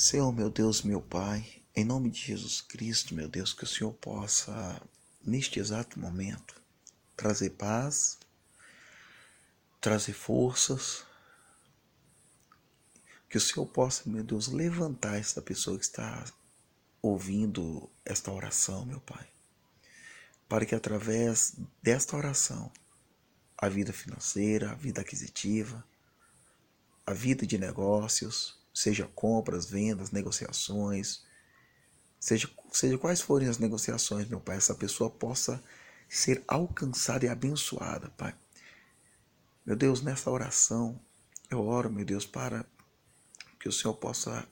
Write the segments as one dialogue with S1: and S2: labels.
S1: Senhor, meu Deus, meu Pai, em nome de Jesus Cristo, meu Deus, que o Senhor possa, neste exato momento, trazer paz, trazer forças, que o Senhor possa, meu Deus, levantar esta pessoa que está ouvindo esta oração, meu Pai, para que através desta oração, a vida financeira, a vida aquisitiva, a vida de negócios, seja compras, vendas, negociações, seja, seja quais forem as negociações, meu Pai, essa pessoa possa ser alcançada e abençoada, Pai. Meu Deus, nessa oração, eu oro, meu Deus, para que o Senhor possa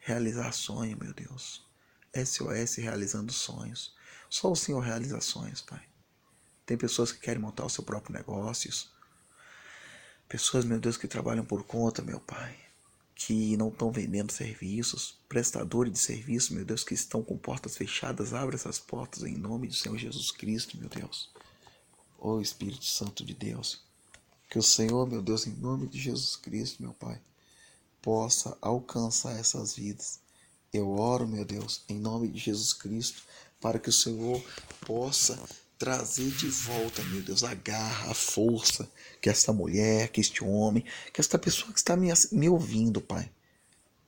S1: realizar sonho, meu Deus. SOS realizando sonhos. Só o Senhor realiza sonhos, Pai. Tem pessoas que querem montar o seu próprio negócio. Pessoas, meu Deus, que trabalham por conta, meu Pai que não estão vendendo serviços, prestadores de serviço, meu Deus, que estão com portas fechadas, abre essas portas em nome do Senhor Jesus Cristo, meu Deus. Ó oh, Espírito Santo de Deus, que o Senhor, meu Deus, em nome de Jesus Cristo, meu Pai, possa alcançar essas vidas. Eu oro, meu Deus, em nome de Jesus Cristo, para que o Senhor possa trazer de volta, meu Deus, a garra, a força que esta mulher, que este homem, que esta pessoa que está me, me ouvindo, Pai,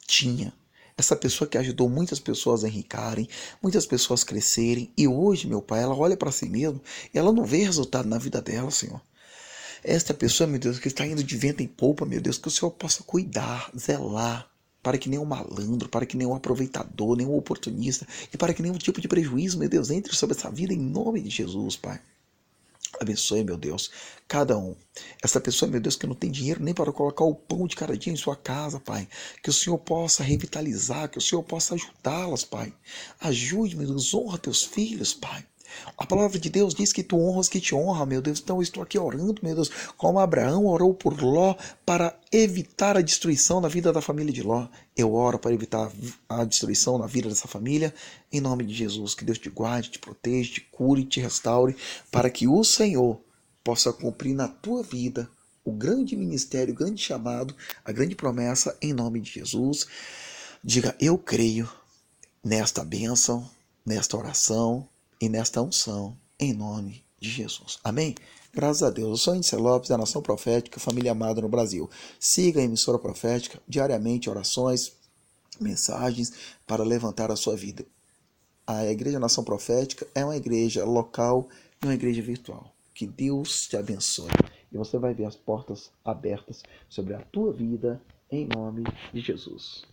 S1: tinha. Essa pessoa que ajudou muitas pessoas a enricarem, muitas pessoas crescerem, e hoje, meu Pai, ela olha para si mesma e ela não vê resultado na vida dela, Senhor. Esta pessoa, meu Deus, que está indo de vento em polpa, meu Deus, que o Senhor possa cuidar, zelar, para que nenhum malandro, para que nenhum aproveitador, nenhum oportunista e para que nenhum tipo de prejuízo, meu Deus, entre sobre essa vida em nome de Jesus, Pai. Abençoe, meu Deus, cada um. Essa pessoa, meu Deus, que não tem dinheiro nem para colocar o pão de cada dia em sua casa, Pai. Que o Senhor possa revitalizar, que o Senhor possa ajudá-las, Pai. Ajude, meu Deus, honra teus filhos, Pai. A palavra de Deus diz que tu honras que te honra, meu Deus. Então eu estou aqui orando, meu Deus, como Abraão orou por Ló para evitar a destruição na vida da família de Ló. Eu oro para evitar a destruição na vida dessa família, em nome de Jesus. Que Deus te guarde, te proteja, te cure, te restaure, para que o Senhor possa cumprir na tua vida o grande ministério, o grande chamado, a grande promessa, em nome de Jesus. Diga, eu creio nesta bênção, nesta oração e nesta unção, em nome de Jesus. Amém? Graças a Deus. Eu sou Índice Lopes, da Nação Profética, família amada no Brasil. Siga a emissora profética, diariamente orações, mensagens para levantar a sua vida. A Igreja Nação Profética é uma igreja local e uma igreja virtual. Que Deus te abençoe. E você vai ver as portas abertas sobre a tua vida, em nome de Jesus.